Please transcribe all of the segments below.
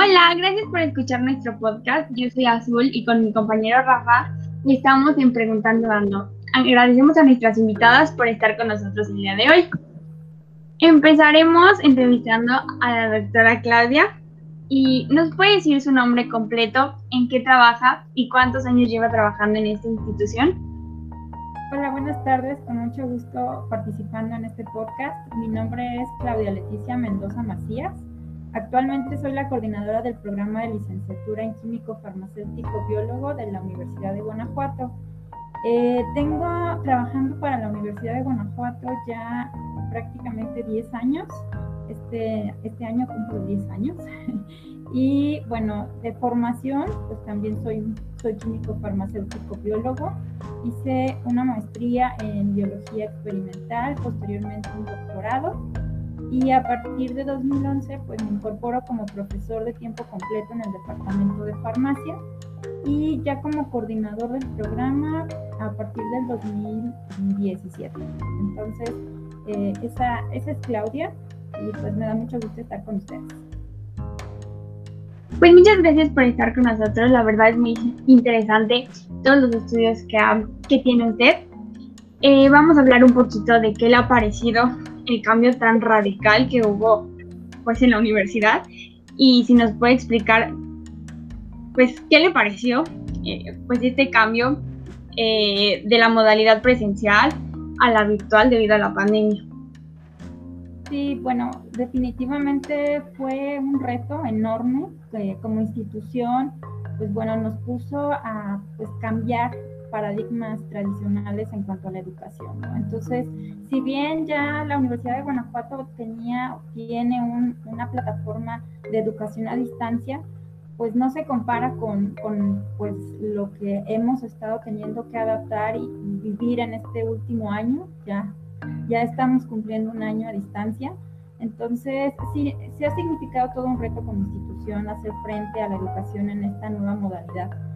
Hola, gracias por escuchar nuestro podcast. Yo soy Azul y con mi compañero Rafa estamos en Preguntando Dando. Agradecemos a nuestras invitadas por estar con nosotros el día de hoy. Empezaremos entrevistando a la doctora Claudia y nos puede decir su nombre completo, en qué trabaja y cuántos años lleva trabajando en esta institución. Hola, buenas tardes. Con mucho gusto participando en este podcast. Mi nombre es Claudia Leticia Mendoza Macías. Actualmente soy la coordinadora del programa de licenciatura en químico farmacéutico biólogo de la Universidad de Guanajuato. Eh, tengo trabajando para la Universidad de Guanajuato ya prácticamente 10 años. Este, este año cumplo 10 años. y bueno, de formación, pues también soy, soy químico farmacéutico biólogo. Hice una maestría en biología experimental, posteriormente un doctorado y a partir de 2011 pues me incorporo como profesor de tiempo completo en el departamento de farmacia y ya como coordinador del programa a partir del 2017. Entonces, eh, esa, esa es Claudia y pues me da mucho gusto estar con ustedes. Pues muchas gracias por estar con nosotros, la verdad es muy interesante todos los estudios que, que tiene usted. Eh, vamos a hablar un poquito de qué le ha parecido el cambio tan radical que hubo pues en la universidad y si nos puede explicar pues qué le pareció eh, pues este cambio eh, de la modalidad presencial a la virtual debido a la pandemia. Sí, bueno, definitivamente fue un reto enorme eh, como institución, pues bueno, nos puso a pues cambiar paradigmas tradicionales en cuanto a la educación. Entonces, si bien ya la Universidad de Guanajuato tenía, tiene una plataforma de educación a distancia, pues no se compara con, con, pues, lo que hemos estado teniendo que adaptar y, vivir en este último año. Ya, ya estamos cumpliendo un año a distancia. Entonces, sí, sí ha significado todo un reto como institución hacer frente a la educación en esta nueva modalidad.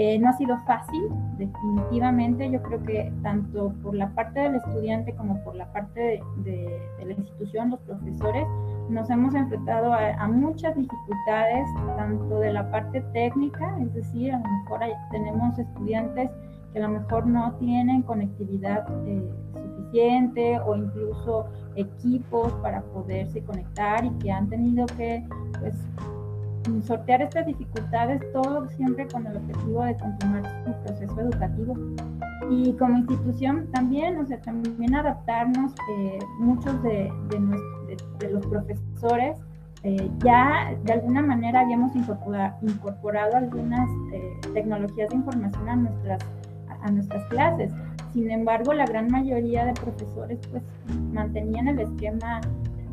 Eh, no ha sido fácil, definitivamente. Yo creo que tanto por la parte del estudiante como por la parte de, la institución, los profesores, nos hemos enfrentado a, muchas dificultades, tanto de la parte técnica, es decir, a lo mejor tenemos estudiantes que a lo mejor no tienen conectividad eh, suficiente o incluso equipos para poderse conectar y que han tenido que pues, sortear estas dificultades, todo siempre con el objetivo de continuar su proceso educativo. Y como institución también, o sea, también adaptarnos, eh, muchos de, de, los profesores eh, ya de alguna manera habíamos incorporado, incorporado algunas eh, tecnologías de información a nuestras, a nuestras clases. Sin embargo, la gran mayoría de profesores pues mantenían el esquema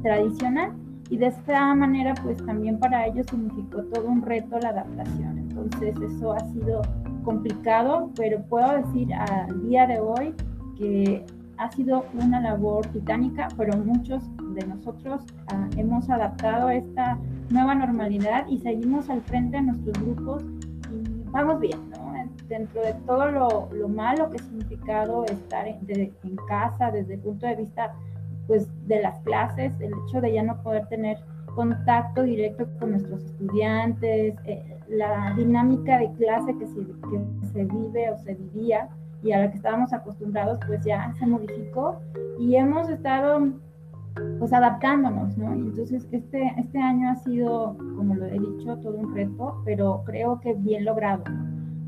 tradicional y de esta manera pues también para ellos significó todo un reto la adaptación. Entonces eso ha sido complicado, pero puedo decir al día de hoy que ha sido una labor titánica, pero muchos de nosotros ah, hemos adaptado esta nueva normalidad y seguimos al frente de nuestros grupos y vamos bien, ¿no? Dentro de todo lo, lo malo que ha significado estar en, en casa desde el punto de vista pues de las clases, el hecho de ya no poder tener contacto directo con nuestros estudiantes, eh, la dinámica de clase que se, que se vive o se vivía y a la que estábamos acostumbrados, pues ya se modificó y hemos estado pues adaptándonos, ¿no? entonces este, este año ha sido, como lo he dicho, todo un reto, pero creo que bien logrado.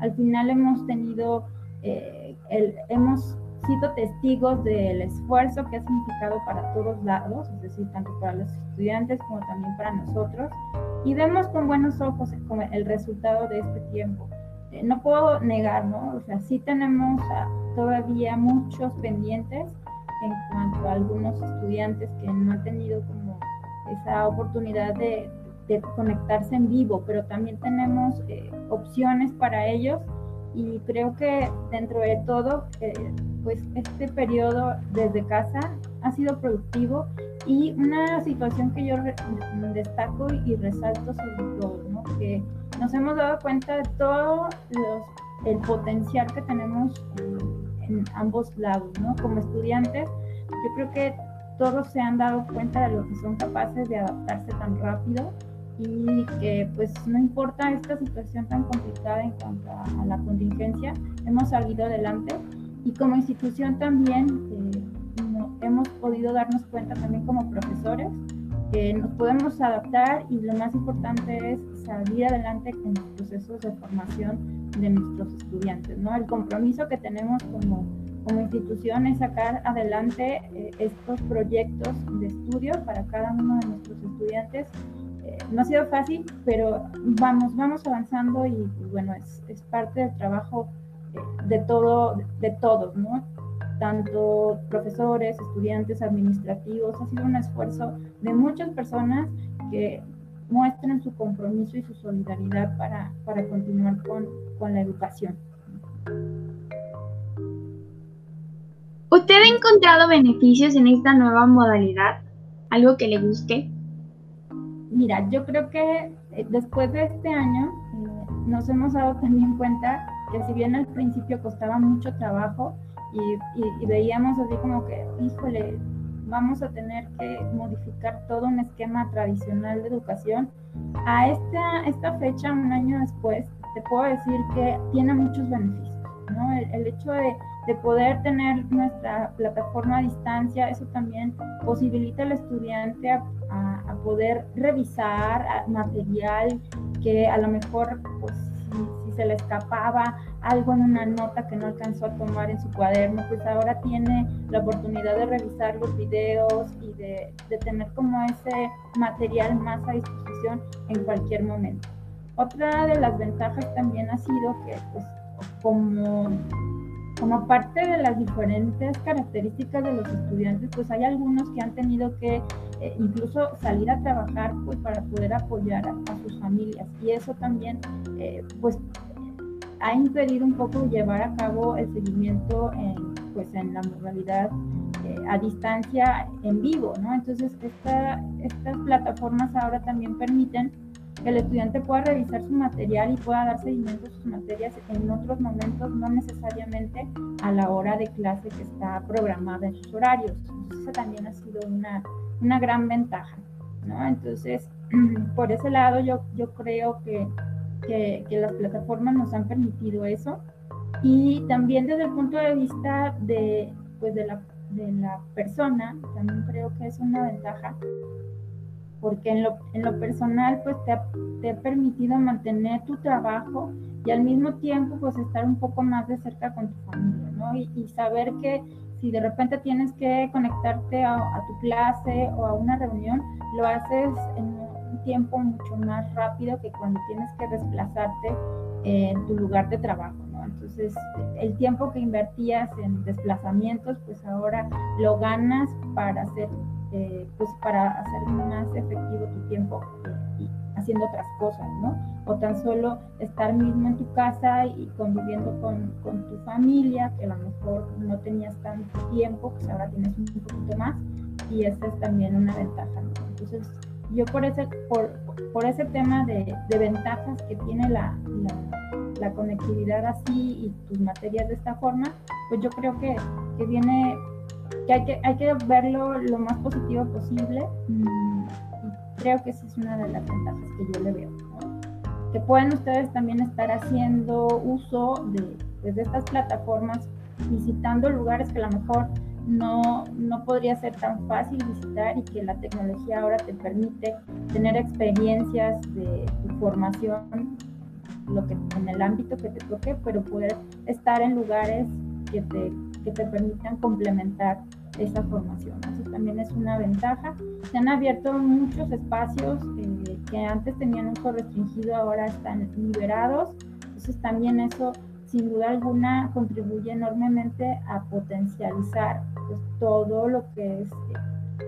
Al final hemos tenido, eh, el, hemos sido testigos del esfuerzo que ha significado para todos lados, es decir, tanto para los estudiantes como también para nosotros, y vemos con buenos ojos el resultado de este tiempo. Eh, no puedo negar, ¿no? O sea, sí tenemos ah, todavía muchos pendientes en cuanto a algunos estudiantes que no han tenido como esa oportunidad de, de conectarse en vivo, pero también tenemos eh, opciones para ellos y creo que dentro de todo, eh, pues este periodo desde casa ha sido productivo y una situación que yo destaco y resalto sobre todo, ¿no? que nos hemos dado cuenta de todo los, el potencial que tenemos en, ambos lados, ¿no? Como estudiantes, yo creo que todos se han dado cuenta de lo que son capaces de adaptarse tan rápido y que pues no importa esta situación tan complicada en cuanto a, la contingencia, hemos salido adelante y como institución también eh, hemos podido darnos cuenta también como profesores que nos podemos adaptar y lo más importante es salir adelante con los procesos de formación de nuestros estudiantes, ¿no? El compromiso que tenemos como, como institución es sacar adelante eh, estos proyectos de estudio para cada uno de nuestros estudiantes. Eh, no ha sido fácil, pero vamos, vamos avanzando y, bueno, es, es, parte del trabajo de, todo, de todos, ¿no? tanto profesores, estudiantes, administrativos, ha sido un esfuerzo de muchas personas que muestran su compromiso y su solidaridad para, para continuar con, con la educación. ¿Usted ha encontrado beneficios en esta nueva modalidad? ¿Algo que le guste? Mira, yo creo que eh, después de este año eh, nos hemos dado también cuenta que si bien al principio costaba mucho trabajo, y, veíamos así como que, híjole, vamos a tener que modificar todo un esquema tradicional de educación. A esta, esta fecha, un año después, te puedo decir que tiene muchos beneficios. ¿no? El, hecho de, de, poder tener nuestra plataforma a distancia, eso también posibilita al estudiante a, a, a poder revisar material que a lo mejor pues, se le escapaba algo en una nota que no alcanzó a tomar en su cuaderno, pues ahora tiene la oportunidad de revisar los videos y de, tener como ese material más a disposición en cualquier momento. Otra de las ventajas también ha sido que pues como como parte de las diferentes características de los estudiantes, pues hay algunos que han tenido que eh, incluso salir a trabajar pues, para poder apoyar a, sus familias. Y eso también, eh, pues, ha impedido un poco llevar a cabo el seguimiento en, pues, en la modalidad eh, a distancia en vivo, ¿no? Entonces, estas plataformas ahora también permiten que el estudiante pueda revisar su material y pueda dar seguimiento a sus materias en otros momentos, no necesariamente a la hora de clase que está programada en sus horarios. Entonces, eso también ha sido una, una gran ventaja. ¿no? Entonces, por ese lado, yo, yo creo que, que, que las plataformas nos han permitido eso. Y también desde el punto de vista de, pues de, la, de la persona, también creo que es una ventaja porque en lo, en lo personal pues te ha, te ha, permitido mantener tu trabajo y al mismo tiempo pues estar un poco más de cerca con tu familia, ¿no? Y, y saber que si de repente tienes que conectarte a, a, tu clase o a una reunión, lo haces en tiempo mucho más rápido que cuando tienes que desplazarte en tu lugar de trabajo, ¿no? Entonces, el tiempo que invertías en desplazamientos, pues ahora lo ganas para hacer eh, pues para hacer más efectivo tu tiempo eh, haciendo otras cosas, ¿no? O tan solo estar mismo en tu casa y conviviendo con, con, tu familia, que a lo mejor no tenías tanto tiempo, pues ahora tienes un poquito más y esa es también una ventaja, ¿no? Entonces, yo por ese, por, por ese tema de, de, ventajas que tiene la, la, la, conectividad así y tus materias de esta forma, pues yo creo que, que viene que hay que, hay que verlo lo más positivo posible. Mm, y creo que esa es una de las ventajas que yo le veo. Que pueden ustedes también estar haciendo uso de, pues, de estas plataformas, visitando lugares que a lo mejor no, no podría ser tan fácil visitar y que la tecnología ahora te permite tener experiencias de tu formación, lo que en el ámbito que te toque, pero poder estar en lugares que te que te permitan complementar esa formación. Eso también es una ventaja. Se han abierto muchos espacios eh, que antes tenían uso restringido, ahora están liberados. Entonces también eso, sin duda alguna, contribuye enormemente a potencializar pues, todo lo que es eh,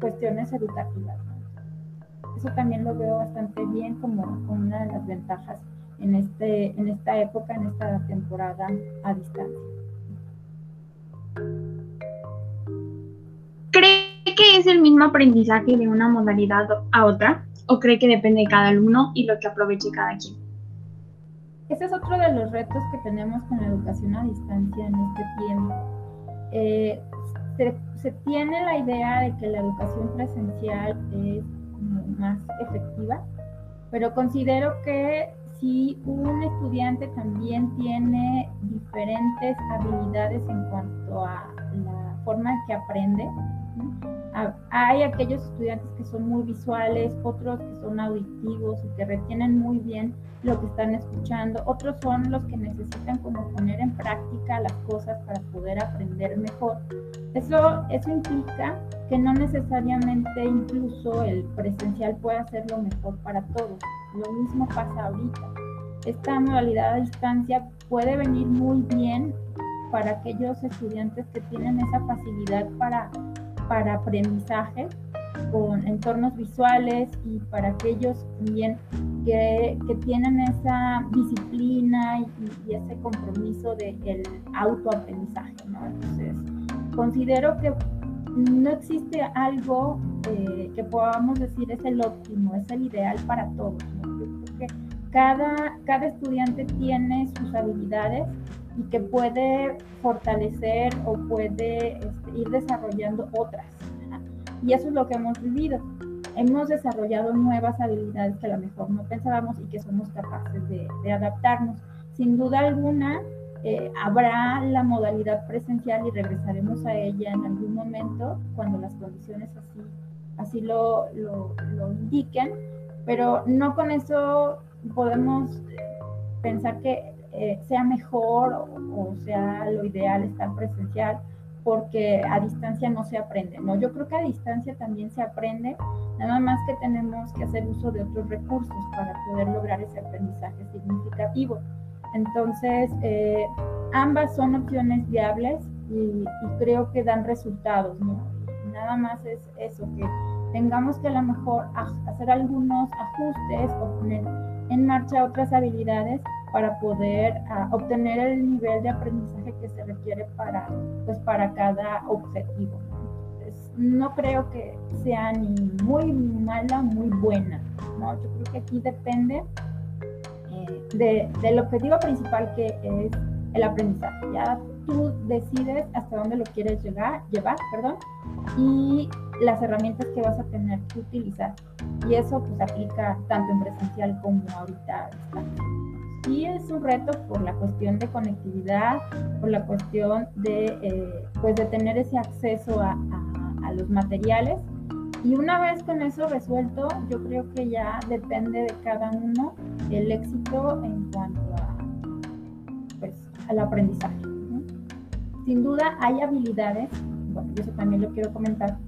cuestiones educativas. Eso también lo veo bastante bien como, como una de las ventajas en, este, en esta época, en esta temporada a distancia. ¿Cree que es el mismo aprendizaje de una modalidad a otra? ¿O cree que depende de cada alumno y lo que aproveche cada quien? Ese es otro de los retos que tenemos con la educación a distancia en este tiempo. Eh, se, tiene la idea de que la educación presencial es más efectiva, pero considero que si un estudiante también tiene diferentes habilidades en cuanto a la forma en que aprende, hay aquellos estudiantes que son muy visuales, otros que son auditivos y que retienen muy bien lo que están escuchando, otros son los que necesitan como poner en práctica las cosas para poder aprender mejor. Eso, eso implica que no necesariamente incluso el presencial pueda ser lo mejor para todos. Lo mismo pasa ahorita. Esta modalidad a distancia puede venir muy bien para aquellos estudiantes que tienen esa facilidad para para aprendizaje con entornos visuales y para aquellos también que, que tienen esa disciplina y, ese compromiso del de autoaprendizaje. ¿no? Entonces, considero que no existe algo eh, que podamos decir es el óptimo, es el ideal para todos. ¿no? Yo creo que cada, cada estudiante tiene sus habilidades y que puede fortalecer o puede este, ir desarrollando otras. Y eso es lo que hemos vivido. Hemos desarrollado nuevas habilidades que a lo mejor no pensábamos y que somos capaces de, adaptarnos. Sin duda alguna, eh, habrá la modalidad presencial y regresaremos a ella en algún momento cuando las condiciones así, así lo, lo, lo indiquen, pero no con eso podemos pensar que eh, sea mejor o, sea lo ideal estar presencial, porque a distancia no se aprende, ¿no? Yo creo que a distancia también se aprende, nada más que tenemos que hacer uso de otros recursos para poder lograr ese aprendizaje significativo. Entonces, eh, ambas son opciones viables y, creo que dan resultados, ¿no? nada más es eso, que tengamos que a lo mejor hacer algunos ajustes o poner en marcha otras habilidades para poder ah, obtener el nivel de aprendizaje que se requiere para, pues, para cada objetivo. no creo que sea ni muy mala, muy buena. ¿no? Yo creo que aquí depende de, del objetivo principal que es el aprendizaje. Ya tú decides hasta dónde lo quieres llegar, llevar perdón, y las herramientas que vas a tener que utilizar. Y eso pues aplica tanto en presencial como ahorita sí es un reto por la cuestión de conectividad, por la cuestión de, eh, pues de tener ese acceso a, los materiales. Y una vez con eso resuelto, yo creo que ya depende de cada uno el éxito en cuanto a, pues, al aprendizaje. Sin duda hay habilidades, bueno, eso también lo quiero comentar,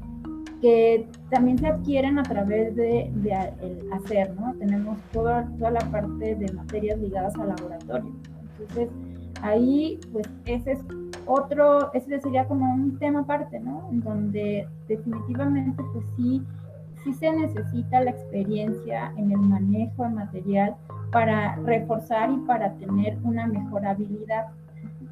que también se adquieren a través de, el hacer, ¿no? Tenemos toda, toda la parte de materias ligadas al laboratorio. Entonces, ahí, pues, ese es otro, ese sería como un tema aparte, ¿no? En donde definitivamente, pues sí, sí se necesita la experiencia en el manejo de material para reforzar y para tener una mejor habilidad.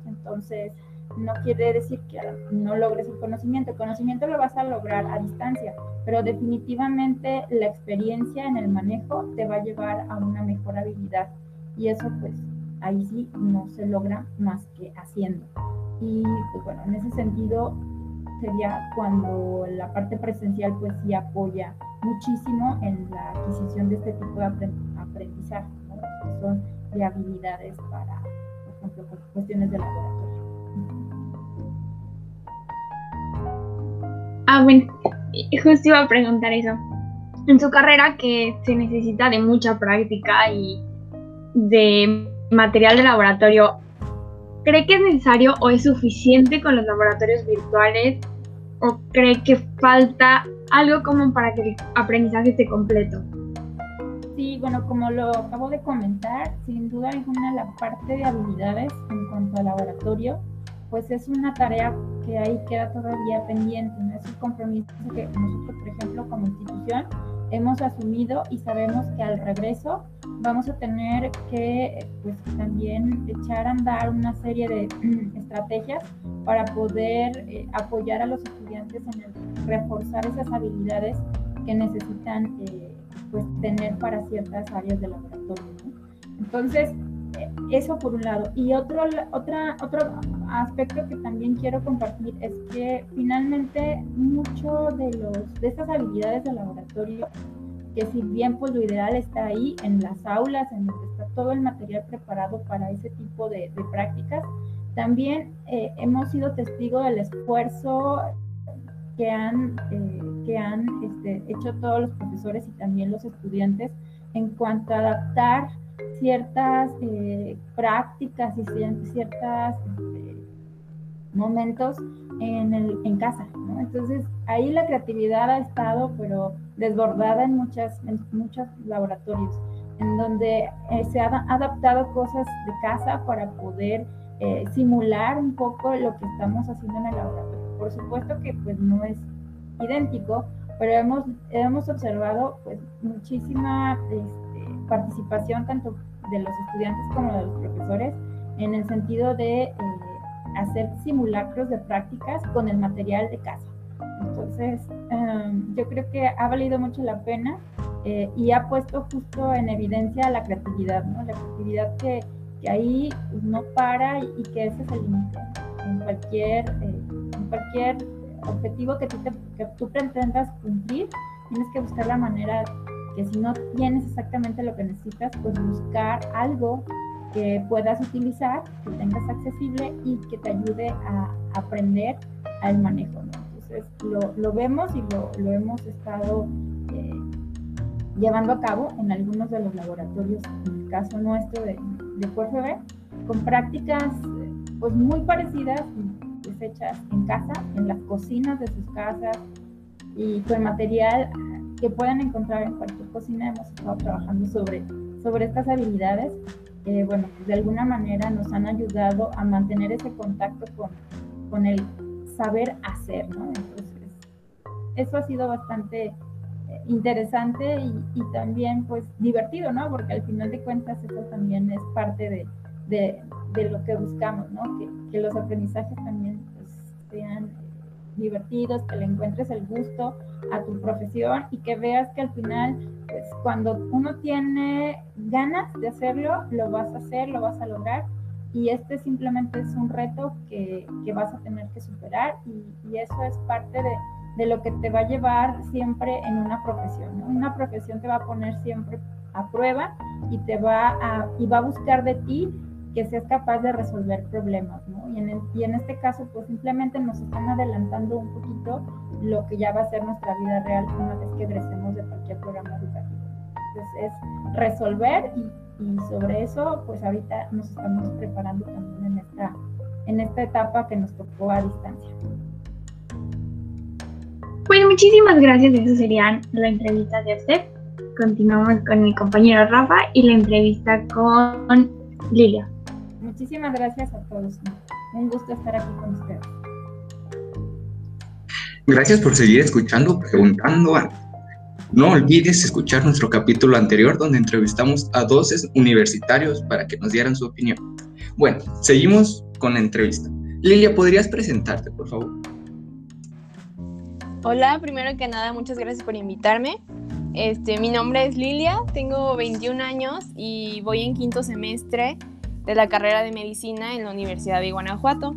Entonces, no quiere decir que no logres el conocimiento. El conocimiento lo vas a lograr a distancia, pero definitivamente la experiencia en el manejo te va a llevar a una mejor habilidad. Y eso pues ahí sí no se logra más que haciendo. Y pues bueno, en ese sentido sería cuando la parte presencial pues sí apoya muchísimo en la adquisición de este tipo de aprendizaje, que son de habilidades para, por ejemplo, cuestiones de laboratorio. Ah, bueno, justo iba a preguntar eso. En su carrera que se necesita de mucha práctica y de material de laboratorio, ¿cree que es necesario o es suficiente con los laboratorios virtuales o cree que falta algo como para que el aprendizaje esté completo? Sí, bueno, como lo acabo de comentar, sin duda alguna la parte de habilidades en cuanto al laboratorio pues es una tarea que ahí queda todavía pendiente, ¿no? es un compromiso que nosotros, por ejemplo, como institución, hemos asumido y sabemos que al regreso vamos a tener que pues también echar a andar una serie de estrategias para poder eh, apoyar a los estudiantes en reforzar esas habilidades que necesitan eh, pues tener para ciertas áreas del laboratorio. Entonces, eso por un lado. Y otro, otra, otro aspecto que también quiero compartir es que finalmente mucho de, los, de estas habilidades de laboratorio que si bien pues lo ideal está ahí en las aulas, en donde está todo el material preparado para ese tipo de, prácticas, también eh, hemos sido testigos del esfuerzo que han, eh, que han este, hecho todos los profesores y también los estudiantes en cuanto a adaptar ciertas eh, prácticas y ciertos este, momentos en, el, en casa. Entonces, ahí la creatividad ha estado, pero desbordada en, muchas, en muchos laboratorios, en donde eh, se han adaptado cosas de casa para poder eh, simular un poco lo que estamos haciendo en el laboratorio. Por supuesto que pues no es idéntico, pero hemos, hemos observado pues muchísima este, participación tanto de los estudiantes como de los profesores en el sentido de eh, hacer simulacros de prácticas con el material de casa. Entonces, em, yo creo que ha valido mucho la pena eh, y ha puesto justo en evidencia la creatividad, ¿no? La creatividad que, que ahí no para y, que ese es el límite en cualquier, eh, en cualquier objetivo que tú, que tú pretendas cumplir, tienes que buscar la manera que si no tienes exactamente lo que necesitas, pues buscar algo que puedas utilizar, que tengas accesible y que te ayude a aprender al manejo. Entonces, lo, lo, vemos y lo, lo hemos estado eh, llevando a cabo en algunos de los laboratorios, en el caso nuestro de, de con prácticas pues muy parecidas, hechas en casa, en las cocinas de sus casas y con material que pueden encontrar en cualquier cocina. Hemos estado trabajando sobre, sobre estas habilidades eh, bueno, pues de alguna manera nos han ayudado a mantener ese contacto con, con el saber hacer, ¿no? Entonces, eso ha sido bastante eh, interesante y, y, también pues divertido, ¿no? Porque al final de cuentas eso también es parte de, de, de lo que buscamos, ¿no? Que, que los aprendizajes también pues, sean divertidos, que le encuentres el gusto a tu profesión y que veas que al final, pues cuando uno tiene ganas de hacerlo, lo vas a hacer, lo vas a lograr. Y este simplemente es un reto que, que vas a tener que superar y, y eso es parte de, de, lo que te va a llevar siempre en una profesión. Una profesión te va a poner siempre a prueba y te va a, y va a buscar de ti que seas capaz de resolver problemas, ¿no? Y en, y en este caso, pues simplemente nos están adelantando un poquito lo que ya va a ser nuestra vida real una vez que egresemos de cualquier programa educativo. Entonces, es resolver y, sobre eso, pues ahorita nos estamos preparando también en esta, en esta etapa que nos tocó a distancia. Pues muchísimas gracias, eso serían la entrevista de usted. Continuamos con mi compañero Rafa y la entrevista con Lilia. Muchísimas gracias a todos. Un gusto estar aquí con ustedes. Gracias por seguir escuchando, preguntando. No olvides escuchar nuestro capítulo anterior donde entrevistamos a dos universitarios para que nos dieran su opinión. Bueno, seguimos con la entrevista. Lilia, ¿podrías presentarte, por favor? Hola, primero que nada, muchas gracias por invitarme. Este, mi nombre es Lilia, tengo 21 años y voy en quinto semestre de la carrera de medicina en la Universidad de Guanajuato.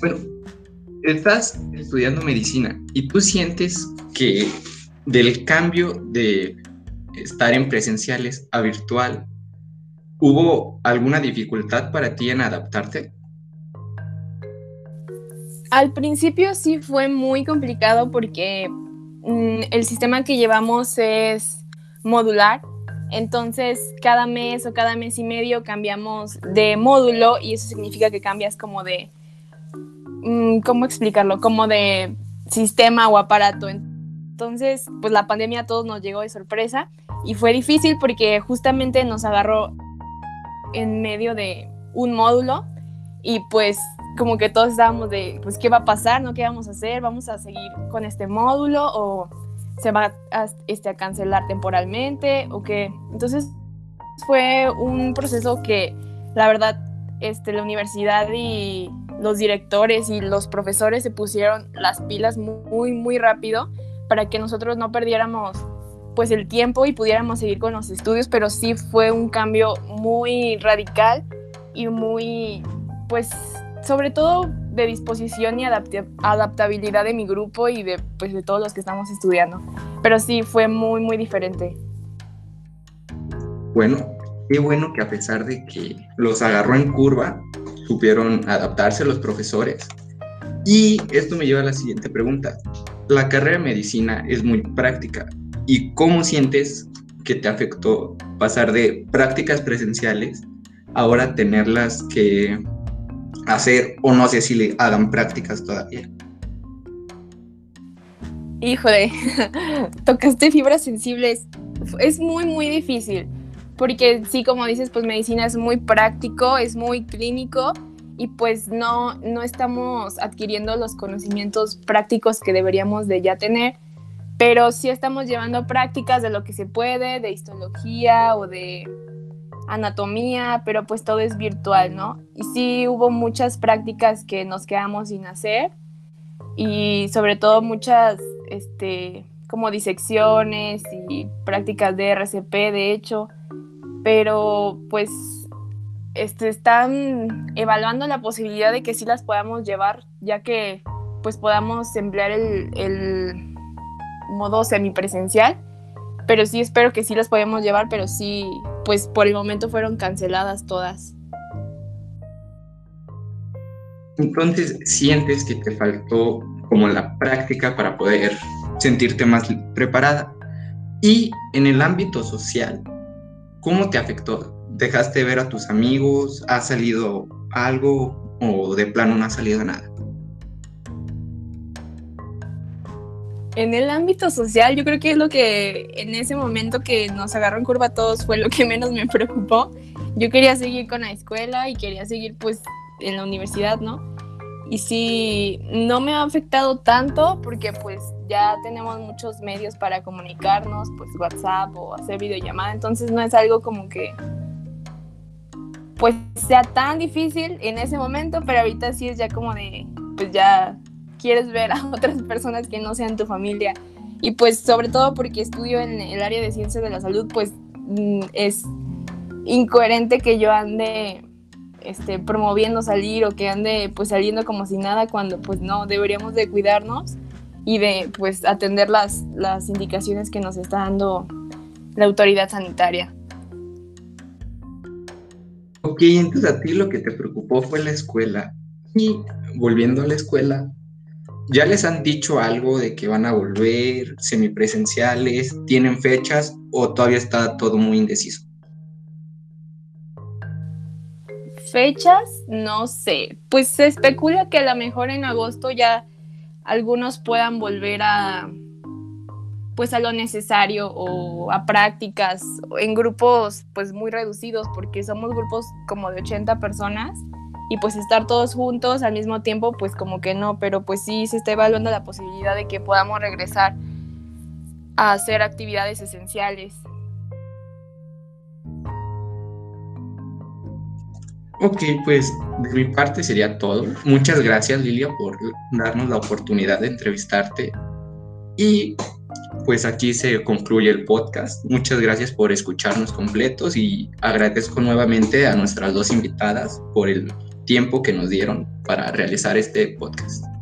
Bueno, estás estudiando medicina y tú sientes que del cambio de estar en presenciales a virtual, ¿hubo alguna dificultad para ti en adaptarte? Al principio sí fue muy complicado porque mm, el sistema que llevamos es modular entonces, cada mes o cada mes y medio cambiamos de módulo y eso significa que cambias como de, mm, ¿cómo explicarlo? Como de sistema o aparato. Entonces, pues la pandemia a todos nos llegó de sorpresa y fue difícil porque justamente nos agarró en medio de un módulo y pues como que todos estábamos de, pues, ¿qué va a pasar? ¿No? ¿Qué vamos a hacer? ¿Vamos a seguir con este módulo o se va a, este, a cancelar temporalmente o qué. Entonces fue un proceso que la verdad este, la universidad y los directores y los profesores se pusieron las pilas muy, muy rápido para que nosotros no perdiéramos pues el tiempo y pudiéramos seguir con los estudios, pero sí fue un cambio muy radical y muy, pues, sobre todo de disposición y adaptabilidad de mi grupo y de, pues, de todos los que estamos estudiando. Pero sí, fue muy, muy diferente. Bueno, qué bueno que a pesar de que los agarró en curva, supieron adaptarse los profesores. Y esto me lleva a la siguiente pregunta. La carrera de medicina es muy práctica. ¿Y cómo sientes que te afectó pasar de prácticas presenciales ahora tenerlas que hacer o no sé si le hagan prácticas todavía? Híjole, tocaste fibras sensibles. Es muy, muy difícil porque sí, como dices, pues medicina es muy práctico, es muy clínico y pues no, no estamos adquiriendo los conocimientos prácticos que deberíamos de ya tener, pero sí estamos llevando prácticas de lo que se puede, de histología o de anatomía, pero pues todo es virtual, ¿no? Y sí hubo muchas prácticas que nos quedamos sin hacer y sobre todo muchas, este, como disecciones y prácticas de RCP, de hecho, pero pues este, están evaluando la posibilidad de que sí las podamos llevar, ya que pues podamos emplear el, el modo semipresencial, pero sí espero que sí las podamos llevar, pero sí, pues por el momento fueron canceladas todas. Entonces, ¿sientes que te faltó como la práctica para poder sentirte más preparada? Y en el ámbito social, ¿Cómo te afectó? ¿Dejaste de ver a tus amigos? ¿Ha salido algo o de plano no ha salido nada? En el ámbito social, yo creo que es lo que en ese momento que nos agarró en curva a todos fue lo que menos me preocupó. Yo quería seguir con la escuela y quería seguir pues en la universidad, ¿no? Y sí, no me ha afectado tanto porque pues ya tenemos muchos medios para comunicarnos, pues WhatsApp o hacer videollamada, entonces no es algo como que pues sea tan difícil en ese momento, pero ahorita sí es ya como de, pues ya quieres ver a otras personas que no sean tu familia. Y pues sobre todo porque estudio en el área de ciencias de la salud, pues mm, es incoherente que yo ande este, promoviendo salir o que ande pues saliendo como si nada cuando pues no, deberíamos de cuidarnos y de pues atender las, las indicaciones que nos está dando la autoridad sanitaria. Ok, entonces a ti lo que te preocupó fue la escuela. Y volviendo a la escuela, ¿ya les han dicho algo de que van a volver semipresenciales? ¿Tienen fechas o todavía está todo muy indeciso? Fechas, no sé. Pues se especula que a lo mejor en agosto ya algunos puedan volver a pues a lo necesario o a prácticas en grupos pues muy reducidos porque somos grupos como de 80 personas y pues estar todos juntos al mismo tiempo pues como que no, pero pues sí se está evaluando la posibilidad de que podamos regresar a hacer actividades esenciales. Ok, pues de mi parte sería todo. Muchas gracias Lilia por darnos la oportunidad de entrevistarte. Y pues aquí se concluye el podcast. Muchas gracias por escucharnos completos y agradezco nuevamente a nuestras dos invitadas por el tiempo que nos dieron para realizar este podcast.